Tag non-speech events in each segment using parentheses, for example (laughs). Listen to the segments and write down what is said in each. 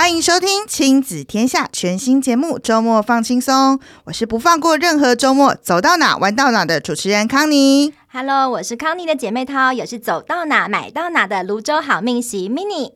欢迎收听《亲子天下》全新节目《周末放轻松》，我是不放过任何周末，走到哪玩到哪的主持人康妮。Hello，我是康妮的姐妹淘，也是走到哪买到哪的泸州好命席 Mini。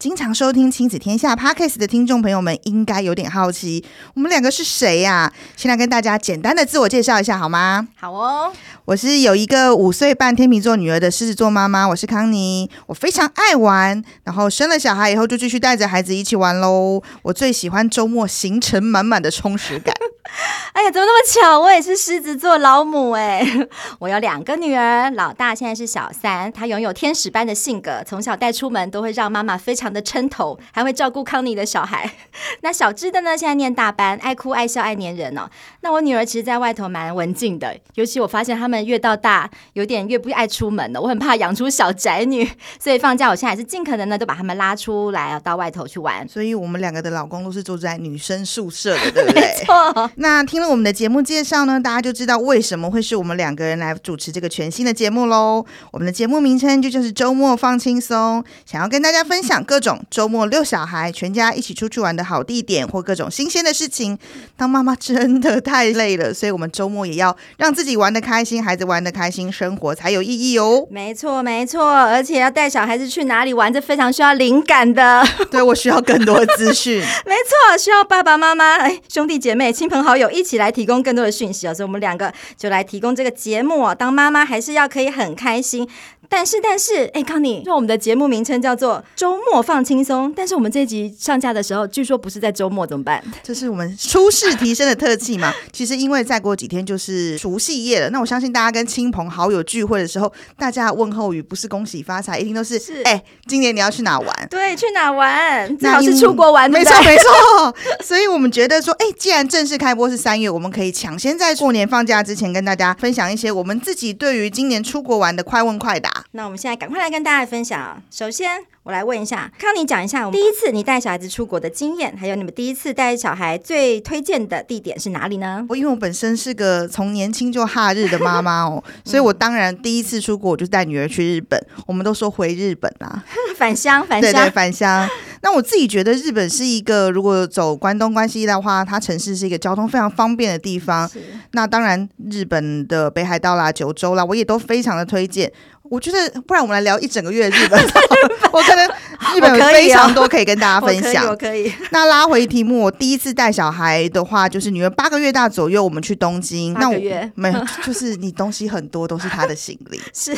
经常收听《亲子天下》Podcast 的听众朋友们，应该有点好奇，我们两个是谁呀、啊？先来跟大家简单的自我介绍一下好吗？好哦，我是有一个五岁半天秤座女儿的狮子座妈妈，我是康妮。我非常爱玩，然后生了小孩以后就继续带着孩子一起玩喽。我最喜欢周末行程满满的充实感。(laughs) 哎呀，怎么那么巧？我也是狮子座老母哎！(laughs) 我有两个女儿，老大现在是小三，她拥有天使般的性格，从小带出门都会让妈妈非常的称头，还会照顾康妮的小孩。(laughs) 那小只的呢，现在念大班，爱哭爱笑爱黏人哦。那我女儿其实在外头蛮文静的，尤其我发现他们越到大，有点越不爱出门了。我很怕养出小宅女，所以放假我现在还是尽可能的都把他们拉出来到外头去玩。所以我们两个的老公都是住在女生宿舍的，对不对？没错。那听了我们的节目介绍呢，大家就知道为什么会是我们两个人来主持这个全新的节目喽。我们的节目名称就就是周末放轻松，想要跟大家分享各种周末遛小孩、全家一起出去玩的好地点或各种新鲜的事情。当妈妈真的太累了，所以我们周末也要让自己玩的开心，孩子玩的开心，生活才有意义哦。没错，没错，而且要带小孩子去哪里玩，这非常需要灵感的。对，我需要更多的资讯。没错，需要爸爸妈妈、哎，兄弟姐妹、亲朋好友一起。来提供更多的讯息哦，所以我们两个就来提供这个节目哦。当妈妈还是要可以很开心。但是，但是，哎，康妮，就我们的节目名称叫做“周末放轻松”，但是我们这一集上架的时候，据说不是在周末，怎么办？这是我们初试提升的特技嘛？(laughs) 其实，因为再过几天就是除夕夜了，那我相信大家跟亲朋好友聚会的时候，大家问候语不是恭喜发财，一定都是“哎，今年你要去哪玩？”对，去哪玩？最好是出国玩，没错，没错。(laughs) 所以我们觉得说，哎，既然正式开播是三月，我们可以抢先在过年放假之前跟大家分享一些我们自己对于今年出国玩的快问快答。那我们现在赶快来跟大家分享。首先，我来问一下康妮，讲一下我们第一次你带小孩子出国的经验，还有你们第一次带小孩最推荐的地点是哪里呢？我因为我本身是个从年轻就哈日的妈妈哦，所以我当然第一次出国我就带女儿去日本。我们都说回日本啊，(laughs) 返乡，返乡，对对，返乡。那我自己觉得日本是一个，如果走关东关西的话，它城市是一个交通非常方便的地方。那当然，日本的北海道啦、九州啦，我也都非常的推荐。我觉得，不然我们来聊一整个月日本。(laughs) 我可能日本非常多可以跟大家分享。我可以。那拉回题目，我第一次带小孩的话，就是女儿八个月大左右，我们去东京。那我没有，就是你东西很多，都是他的行李。(laughs) 是。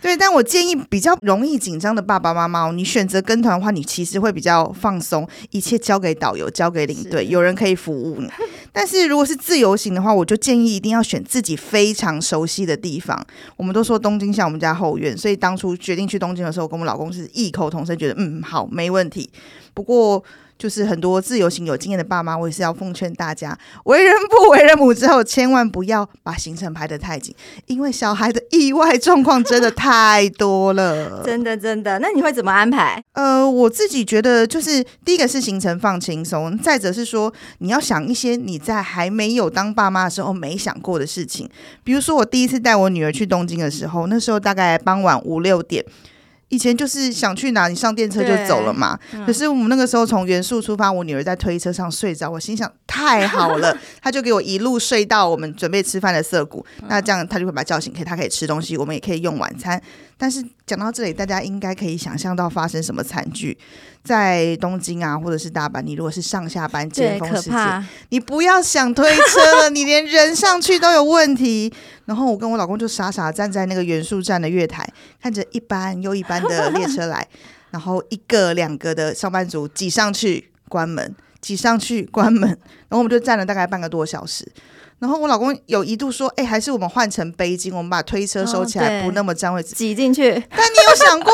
对，但我建议比较容易紧张的爸爸妈妈，你选择跟团的话，你其实会比较放松，一切交给导游，交给领队，有人可以服务你。(laughs) 但是如果是自由行的话，我就建议一定要选自己非常熟悉的地方。我们都说东京像我们家后院，所以当初决定去东京的时候，跟我老公是异口同声，觉得嗯，好，没问题。不过。就是很多自由行有经验的爸妈，我也是要奉劝大家，为人父为人母之后，千万不要把行程排得太紧，因为小孩的意外状况真的太多了。真的真的，那你会怎么安排？呃，我自己觉得就是第一个是行程放轻松，再者是说你要想一些你在还没有当爸妈的时候没想过的事情，比如说我第一次带我女儿去东京的时候，那时候大概傍晚五六点。以前就是想去哪你上电车就走了嘛，嗯、可是我们那个时候从原宿出发，我女儿在推车上睡着，我心想太好了，(laughs) 她就给我一路睡到我们准备吃饭的涩谷，嗯、那这样她就会把叫醒，可以她可以吃东西，我们也可以用晚餐。但是讲到这里，大家应该可以想象到发生什么惨剧，在东京啊，或者是大阪，你如果是上下班尖峰时间，你不要想推车了，你连人上去都有问题。然后我跟我老公就傻傻站在那个元素站的月台，看着一班又一班的列车来，然后一个两个的上班族挤上去关门，挤上去关门，然后我们就站了大概半个多小时。然后我老公有一度说：“哎，还是我们换成背巾，我们把推车收起来，不那么占位置，挤进去。”但你有想过，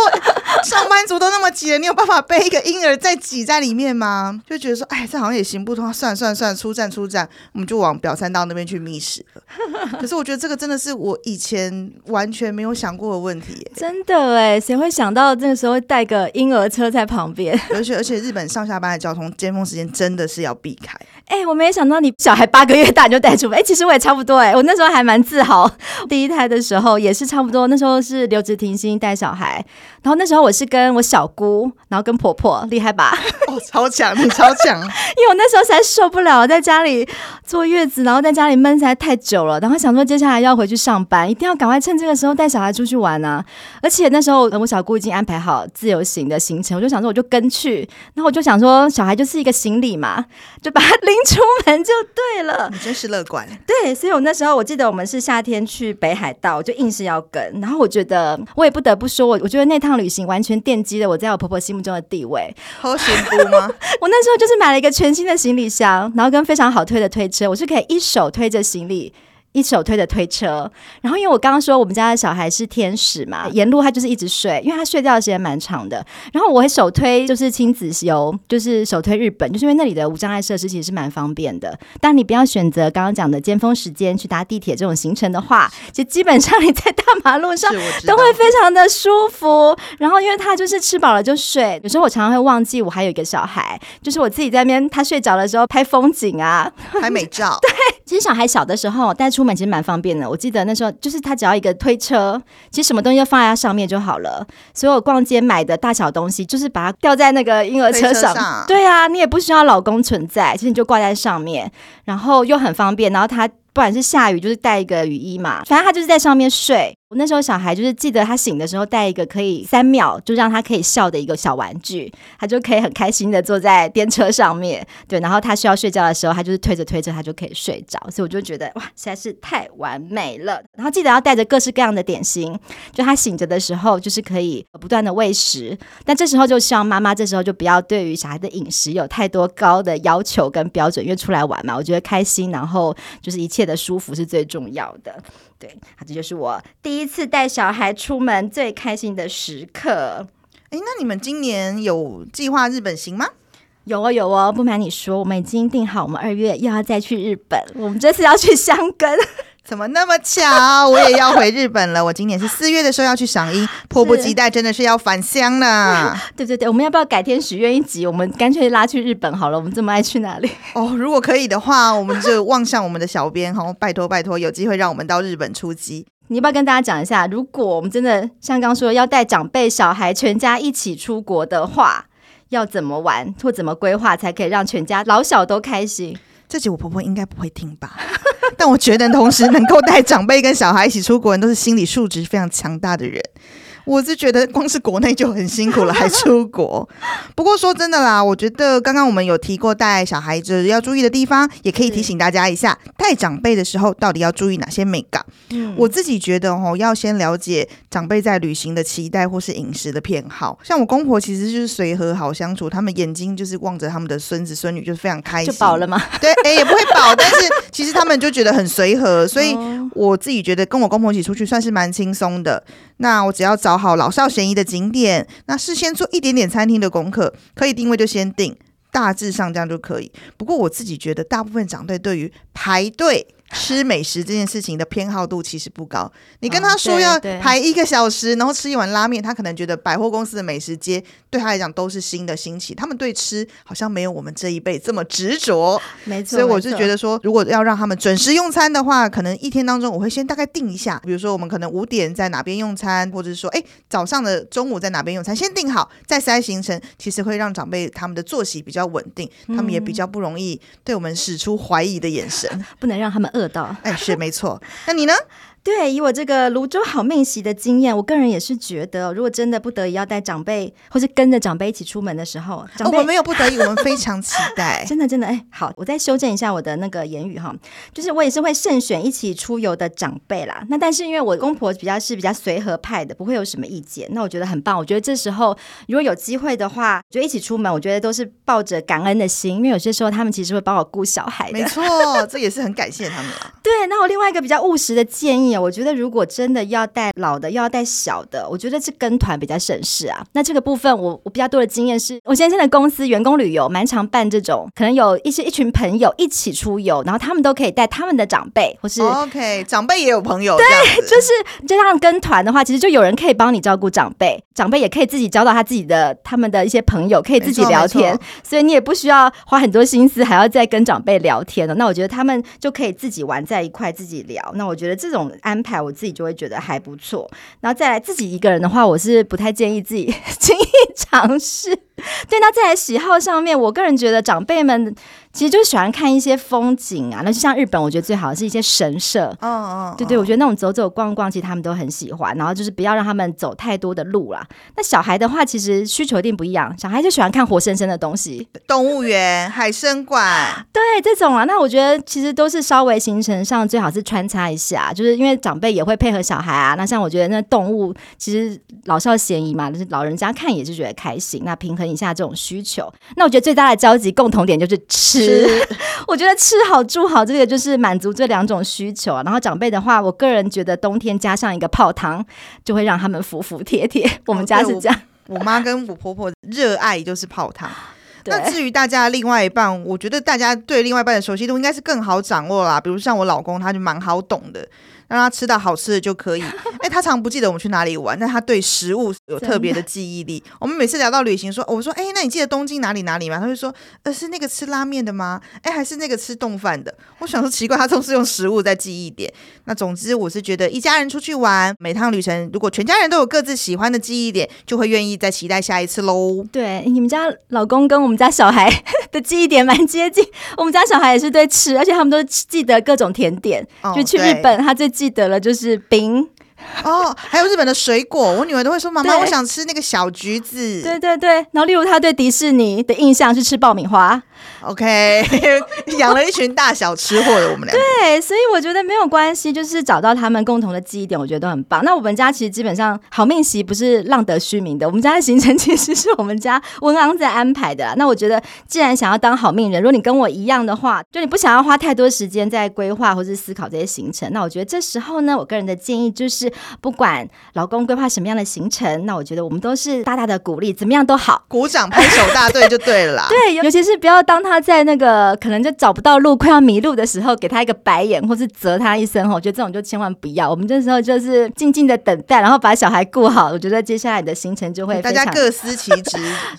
(laughs) 上班族都那么挤了，你有办法背一个婴儿再挤在里面吗？就觉得说：“哎，这好像也行不通。”算算算，出站出站，我们就往表参道那边去觅食了。(laughs) 可是我觉得这个真的是我以前完全没有想过的问题。真的哎，谁会想到那个时候带个婴儿车在旁边？而 (laughs) 且而且，日本上下班的交通尖峰时间真的是要避开。哎，我没想到你小孩八个月大你就带出门。哎，其实我也差不多哎，我那时候还蛮自豪。第一胎的时候也是差不多，那时候是留职停薪带小孩，然后那时候我我是跟我小姑，然后跟婆婆，厉害吧？哦，超强，你超强！(laughs) 因为我那时候实在受不了在家里坐月子，然后在家里闷实在太久了，然后想说接下来要回去上班，一定要赶快趁这个时候带小孩出去玩啊！而且那时候我小姑已经安排好自由行的行程，我就想说我就跟去，然后我就想说小孩就是一个行李嘛，(laughs) 就把他拎出门就对了。你真是乐观。对，所以我那时候我记得我们是夏天去北海道，我就硬是要跟，然后我觉得我也不得不说，我我觉得那趟旅行完全奠基了我在我婆婆心目中的地位。好幸福吗？(laughs) 我那时候就是买了一个全新的行李箱，然后跟非常好推的推车，我是可以一手推着行李。一手推着推车，然后因为我刚刚说我们家的小孩是天使嘛，沿路他就是一直睡，因为他睡觉的时间蛮长的。然后我会手推就是亲子游，就是手推日本，就是因为那里的无障碍设施其实是蛮方便的。但你不要选择刚刚讲的尖峰时间去搭地铁这种行程的话，其实基本上你在大马路上都会非常的舒服。然后因为他就是吃饱了就睡，有时候我常常会忘记我还有一个小孩，就是我自己在那边他睡着的时候拍风景啊，拍美照。(laughs) 对，其实小孩小的时候带出门其实蛮方便的。我记得那时候就是他只要一个推车，其实什么东西就放在它上面就好了。所有逛街买的大小东西，就是把它吊在那个婴儿车上。上对啊，你也不需要老公存在，其实你就挂在上面，然后又很方便。然后他不管是下雨，就是带一个雨衣嘛，反正他就是在上面睡。我那时候小孩就是记得他醒的时候带一个可以三秒就让他可以笑的一个小玩具，他就可以很开心的坐在电车上面，对，然后他需要睡觉的时候，他就是推着推着他就可以睡着，所以我就觉得哇，实在是太完美了。然后记得要带着各式各样的点心，就他醒着的时候就是可以不断的喂食，但这时候就希望妈妈这时候就不要对于小孩的饮食有太多高的要求跟标准，因为出来玩嘛，我觉得开心，然后就是一切的舒服是最重要的。对，这就是我第一次带小孩出门最开心的时刻。哎，那你们今年有计划日本行吗？有哦，有哦。不瞒你说，我们已经定好，我们二月又要再去日本。我们这次要去箱根。怎么那么巧？我也要回日本了。我今年是四月的时候要去赏樱，(laughs) 迫不及待，真的是要返乡了。(laughs) 对对对，我们要不要改天许愿一集？我们干脆拉去日本好了。我们这么爱去哪里？(laughs) 哦，如果可以的话，我们就望向我们的小编，好，拜托拜托，有机会让我们到日本出击。你要不要跟大家讲一下？如果我们真的像刚说要带长辈、小孩全家一起出国的话，要怎么玩或怎么规划，才可以让全家老小都开心？这集我婆婆应该不会听吧？但我觉得同时能够带长辈跟小孩一起出国，人都是心理素质非常强大的人。我是觉得光是国内就很辛苦了，还出国。(laughs) 不过说真的啦，我觉得刚刚我们有提过带小孩子要注意的地方，也可以提醒大家一下，带长辈的时候到底要注意哪些美感。嗯，我自己觉得哦，要先了解长辈在旅行的期待或是饮食的偏好。像我公婆其实就是随和好相处，他们眼睛就是望着他们的孙子孙女，就是非常开心。就饱了吗？(laughs) 对，哎，也不会饱，但是其实他们就觉得很随和，所以我自己觉得跟我公婆一起出去算是蛮轻松的。那我只要找好老少咸宜的景点，那事先做一点点餐厅的功课，可以定位就先定，大致上这样就可以。不过我自己觉得，大部分长辈对于排队。吃美食这件事情的偏好度其实不高。你跟他说要排一个小时，然后吃一碗拉面，他可能觉得百货公司的美食街对他来讲都是新的新奇。他们对吃好像没有我们这一辈这么执着。没错，所以我是觉得说，如果要让他们准时用餐的话，可能一天当中我会先大概定一下，比如说我们可能五点在哪边用餐，或者是说，哎，早上的中午在哪边用餐，先定好再塞行程，其实会让长辈他们的作息比较稳定，他们也比较不容易对我们使出怀疑的眼神，(laughs) 不能让他们。哎，是没错。那你呢？对，以我这个泸州好命席的经验，我个人也是觉得，如果真的不得已要带长辈，或是跟着长辈一起出门的时候，长辈、哦、我没有不得已，我们非常期待。(laughs) 真的，真的，哎，好，我再修正一下我的那个言语哈，就是我也是会慎选一起出游的长辈啦。那但是因为我公婆比较是比较随和派的，不会有什么意见，那我觉得很棒。我觉得这时候如果有机会的话，就一起出门，我觉得都是抱着感恩的心，因为有些时候他们其实会帮我顾小孩的。没错，这也是很感谢他们啊。(laughs) 对，那我另外一个比较务实的建议，我觉得如果真的要带老的，又要带小的，我觉得是跟团比较省事啊。那这个部分我，我我比较多的经验是，我先生的公司员工旅游蛮常办这种，可能有一些一群朋友一起出游，然后他们都可以带他们的长辈，或是 OK 长辈也有朋友，对，就是 (laughs) 就像跟团的话，其实就有人可以帮你照顾长辈，长辈也可以自己交到他自己的他们的一些朋友，可以自己聊天，所以你也不需要花很多心思还要再跟长辈聊天了。那我觉得他们就可以自己玩在一块，自己聊。那我觉得这种安排，我自己就会觉得还不错。然后再来自己一个人的话，我是不太建议自己 (laughs) 轻易尝试。对，那在喜好上面，我个人觉得长辈们。其实就喜欢看一些风景啊，那就像日本，我觉得最好的是一些神社。嗯嗯，对对，我觉得那种走走逛逛，其实他们都很喜欢。然后就是不要让他们走太多的路啦。那小孩的话，其实需求一定不一样。小孩就喜欢看活生生的东西，动物园、海参馆，(laughs) 对这种啊。那我觉得其实都是稍微行程上最好是穿插一下，就是因为长辈也会配合小孩啊。那像我觉得那动物其实老少咸宜嘛，就是老人家看也是觉得开心。那平衡一下这种需求，那我觉得最大的交集共同点就是吃。(laughs) 我觉得吃好住好，这个就是满足这两种需求啊。然后长辈的话，我个人觉得冬天加上一个泡汤，就会让他们服服帖帖。(laughs) 我们家是这样，哦、我妈跟我婆婆热爱就是泡汤。(laughs) 那至于大家另外一半，我觉得大家对另外一半的熟悉度应该是更好掌握啦。比如像我老公，他就蛮好懂的。让他吃到好吃的就可以。(laughs) 哎，他常不记得我们去哪里玩，但他对食物有特别的记忆力。我们每次聊到旅行说，说我说，哎，那你记得东京哪里哪里吗？他就说，呃，是那个吃拉面的吗？哎，还是那个吃冻饭的？我想说奇怪，他总是用食物在记忆点。那总之，我是觉得一家人出去玩，每趟旅程如果全家人都有各自喜欢的记忆点，就会愿意再期待下一次喽。对，你们家老公跟我们家小孩的记忆点蛮接近。我们家小孩也是对吃，而且他们都记得各种甜点。哦、就去日本，他最。记得了，就是冰哦，还有日本的水果，我女儿都会说：“妈妈，我想吃那个小橘子。”对对对，然后例如她对迪士尼的印象是吃爆米花。OK，(laughs) 养了一群大小吃货的我们俩。对，所以我觉得没有关系，就是找到他们共同的记忆点，我觉得都很棒。那我们家其实基本上好命席不是浪得虚名的，我们家的行程其实是我们家文昂在安排的。(laughs) 那我觉得，既然想要当好命人，如果你跟我一样的话，就你不想要花太多时间在规划或是思考这些行程，那我觉得这时候呢，我个人的建议就是，不管老公规划什么样的行程，那我觉得我们都是大大的鼓励，怎么样都好，鼓掌拍手大队就对了啦。对，尤其是不要当他在那个可能就找不到路、快要迷路的时候，给他一个白眼，或是责他一声。我觉得这种就千万不要。我们这时候就是静静的等待，然后把小孩顾好。我觉得接下来的行程就会大家各司其职。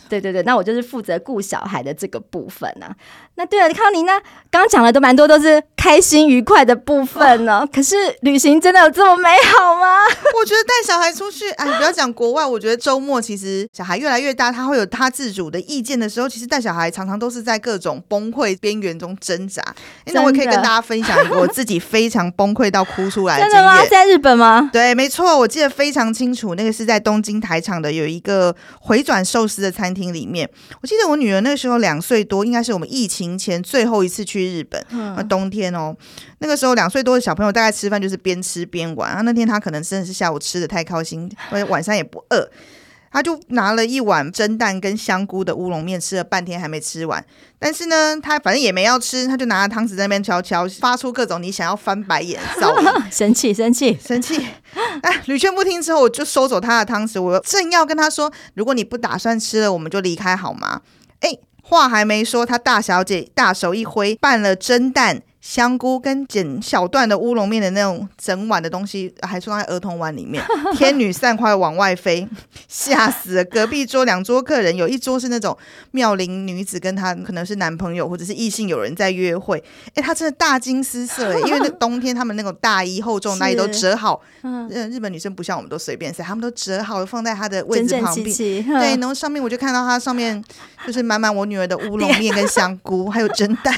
对对对，那我就是负责顾小孩的这个部分呢、啊。那对了，康妮呢？刚刚讲的都蛮多，都是开心愉快的部分呢。(laughs) 可是旅行真的有这么美好吗？我觉得带小孩出去，哎，不要讲国外，我觉得周末其实小孩越来越大，他会有他自主的意见的时候，其实带小孩常常都是在各种崩溃边缘中挣扎。那我可以跟大家分享一个我自己非常崩溃到哭出来的经验。真的吗？在日本吗？对，没错，我记得非常清楚，那个是在东京台场的有一个回转寿司的餐厅里面。我记得我女儿那个时候两岁多，应该是我们疫情前最后一次去日本，嗯，冬天哦，那个时候两岁多的小朋友大概吃饭就是边吃边玩。然后那天他可能真的是下午吃的太开心，晚上也不饿。他就拿了一碗蒸蛋跟香菇的乌龙面，吃了半天还没吃完。但是呢，他反正也没要吃，他就拿着汤匙在那边敲敲，发出各种你想要翻白眼的噪音，(laughs) 生气生气生气。(laughs) 哎，屡劝不听之后，我就收走他的汤匙。我正要跟他说，如果你不打算吃了，我们就离开好吗？哎，话还没说，他大小姐大手一挥，拌了蒸蛋。香菇跟剪小段的乌龙面的那种整碗的东西，还装在儿童碗里面，(laughs) 天女散花往外飞，吓死了！隔壁桌两桌客人，有一桌是那种妙龄女子，跟她可能是男朋友或者是异性有人在约会。哎，她真的大惊失色哎，因为那冬天他们那种大衣厚重大衣都折好，嗯，日本女生不像我们都随便塞，他们都折好放在她的位置旁边。对，然后上面我就看到她上面就是满满我女儿的乌龙面跟香菇，还有蒸蛋。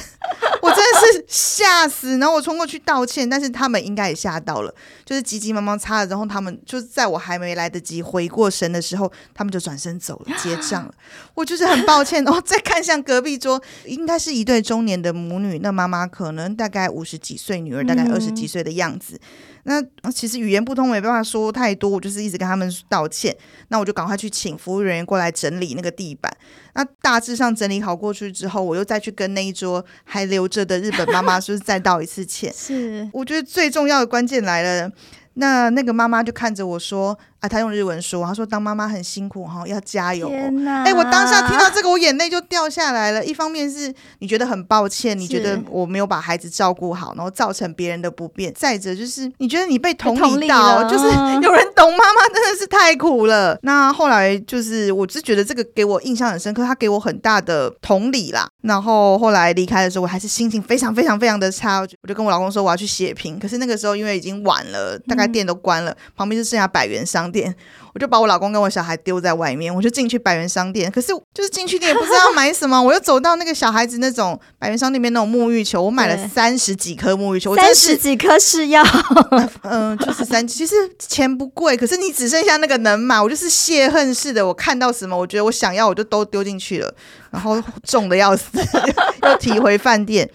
是吓死，然后我冲过去道歉，但是他们应该也吓到了，就是急急忙忙擦了，然后他们就是在我还没来得及回过神的时候，他们就转身走了，结账了。(laughs) 我就是很抱歉，然后再看向隔壁桌，应该是一对中年的母女，那妈妈可能大概五十几岁，女儿大概二十几岁的样子。那其实语言不通，没办法说太多，我就是一直跟他们道歉。那我就赶快去请服务人员过来整理那个地板。那大致上整理好过去之后，我又再去跟那一桌还留着的日本妈妈，就是再道一次歉。是，我觉得最重要的关键来了。那那个妈妈就看着我说：“啊，她用日文说，她说当妈妈很辛苦哈，要加油。哎，我当下听到这个，我眼泪就掉下来了。一方面是你觉得很抱歉，你觉得我没有把孩子照顾好，然后造成别人的不便；再者就是你觉得你被同理到，就是有人懂妈妈真的是太苦了。那后来就是，我是觉得这个给我印象很深刻，他给我很大的同理啦。然后后来离开的时候，我还是心情非常非常非常的差，我就跟我老公说我要去血拼。可是那个时候因为已经晚了，大概店都关了，嗯、旁边就剩下百元商店。我就把我老公跟我小孩丢在外面，我就进去百元商店。可是就是进去你也不知道要买什么，我又走到那个小孩子那种百元商店里面那种沐浴球，我买了三十几颗沐浴球，三十几颗是要，(laughs) 嗯、呃，就是三，其实钱不贵，可是你只剩下那个能买，我就是泄恨似的，我看到什么，我觉得我想要，我就都丢进去了，然后重的要死，(laughs) 又提回饭店。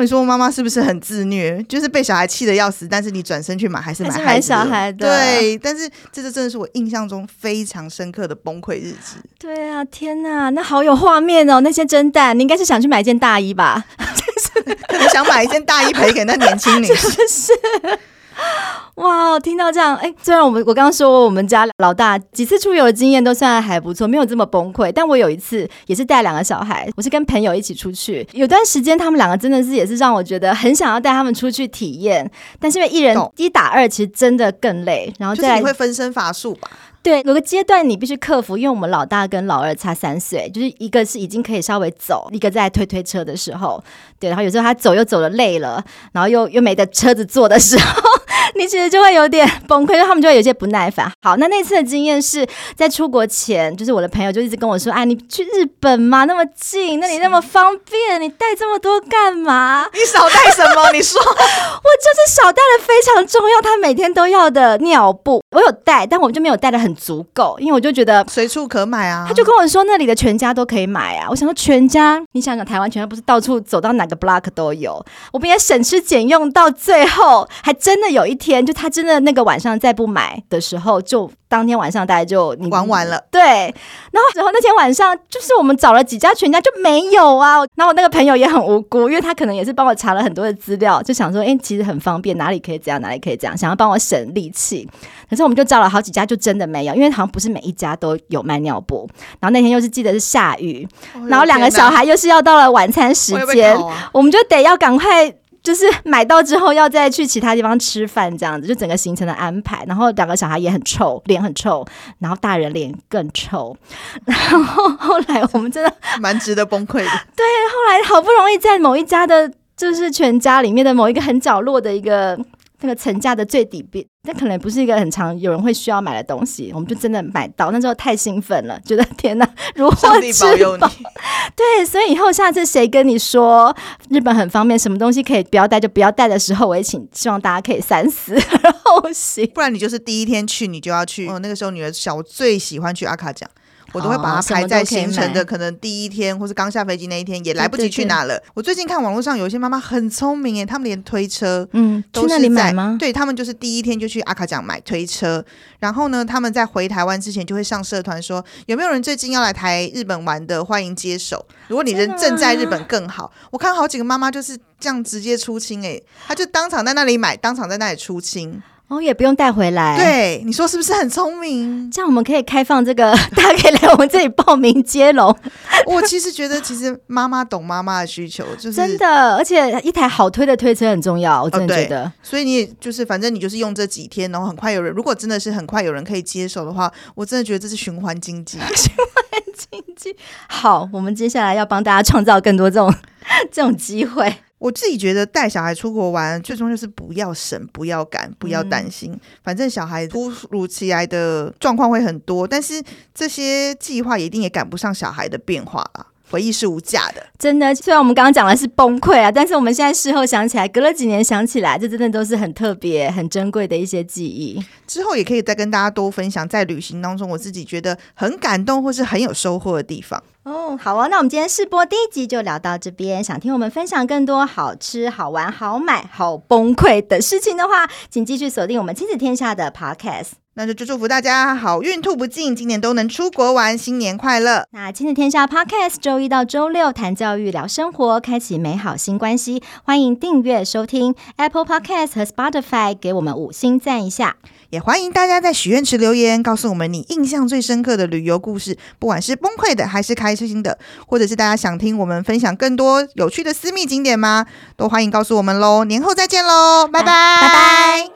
你说妈妈是不是很自虐？就是被小孩气得要死，但是你转身去买还是买孩子，买小孩的？对，但是这个真的是我印象中非常深刻的崩溃日子。对啊，天哪，那好有画面哦！那些蒸蛋，你应该是想去买一件大衣吧？(laughs) 可能想买一件大衣赔给那年轻女士。(laughs) 是。哇，听到这样，哎，虽然我们我刚刚说我们家老大几次出游的经验都算还不错，没有这么崩溃。但我有一次也是带两个小孩，我是跟朋友一起出去，有段时间他们两个真的是也是让我觉得很想要带他们出去体验，但是因为一人一打二，其实真的更累。然后再来就是你会分身乏术吧？对，有个阶段你必须克服，因为我们老大跟老二差三岁，就是一个是已经可以稍微走，一个在推推车的时候，对，然后有时候他走又走的累了，然后又又没得车子坐的时候。(laughs) 你其实就会有点崩溃，他们就会有些不耐烦。好，那那次的经验是在出国前，就是我的朋友就一直跟我说：“哎，你去日本嘛，那么近，那里那么方便，你带这么多干嘛？你少带什么？你说，(laughs) 我就是少带了非常重要，他每天都要的尿布，我有带，但我就没有带的很足够，因为我就觉得随处可买啊。他就跟我说那里的全家都可以买啊。我想说全家，你想想台湾全家不是到处走到哪个 block 都有，我们也省吃俭用，到最后还真的有一。天就他真的那个晚上再不买的时候，就当天晚上大家就你玩完了。对，然后然后那天晚上就是我们找了几家全家就没有啊。然后我那个朋友也很无辜，因为他可能也是帮我查了很多的资料，就想说，哎，其实很方便，哪里可以这样，哪里可以这样，想要帮我省力气。可是我们就找了好几家，就真的没有，因为好像不是每一家都有卖尿布。然后那天又是记得是下雨，然后两个小孩又是要到了晚餐时间，我们就得要赶快。就是买到之后要再去其他地方吃饭，这样子就整个行程的安排。然后两个小孩也很臭，脸很臭，然后大人脸更臭。(laughs) 然后后来我们真的蛮值得崩溃的。(laughs) 对，后来好不容易在某一家的，就是全家里面的某一个很角落的一个。那个层架的最底边，那可能不是一个很常有人会需要买的东西，我们就真的买到。那时候太兴奋了，觉得天哪，(laughs) 如获至宝。(laughs) 对，所以以后下次谁跟你说日本很方便，什么东西可以不要带就不要带的时候，我也请希望大家可以三思而后行。不然你就是第一天去，你就要去。哦，那个时候女儿小，我最喜欢去阿卡奖。我都会把它排在行程的可能第一天，或是刚下飞机那一天，也来不及去哪了。我最近看网络上有一些妈妈很聪明诶，他们连推车，嗯，都是在去那里买吗？对，他们就是第一天就去阿卡奖买推车，然后呢，他们在回台湾之前就会上社团说，有没有人最近要来台日本玩的，欢迎接手。如果你人正在日本更好。我看好几个妈妈就是这样直接出清诶，她就当场在那里买，当场在那里出清。哦，也不用带回来。对，你说是不是很聪明？这样我们可以开放这个，(laughs) 大家可以来我们这里报名接龙。我其实觉得，其实妈妈懂妈妈的需求，就是真的。而且一台好推的推车很重要，我真的觉得。哦、所以你也就是，反正你就是用这几天，然后很快有人。如果真的是很快有人可以接手的话，我真的觉得这是循环经济。(laughs) 循环经济。好，我们接下来要帮大家创造更多这种 (laughs) 这种机会。我自己觉得带小孩出国玩，最终就是不要省，不要赶，不要担心。嗯、反正小孩突如其来的状况会很多，但是这些计划一定也赶不上小孩的变化啦。回忆是无价的，真的。虽然我们刚刚讲的是崩溃啊，但是我们现在事后想起来，隔了几年想起来，这真的都是很特别、很珍贵的一些记忆。之后也可以再跟大家多分享，在旅行当中我自己觉得很感动或是很有收获的地方。哦，好哦，那我们今天试播第一集就聊到这边。想听我们分享更多好吃、好玩、好买、好崩溃的事情的话，请继续锁定我们亲子天下的 Podcast。那就祝福大家好运吐不尽，今年都能出国玩，新年快乐！那亲子天下 Podcast 周一到周六谈教育、聊生活，开启美好新关系。欢迎订阅收听 Apple Podcast 和 Spotify，给我们五星赞一下。也欢迎大家在许愿池留言，告诉我们你印象最深刻的旅游故事，不管是崩溃的还是开心的，或者是大家想听我们分享更多有趣的私密景点吗？都欢迎告诉我们喽！年后再见喽，拜拜，拜拜。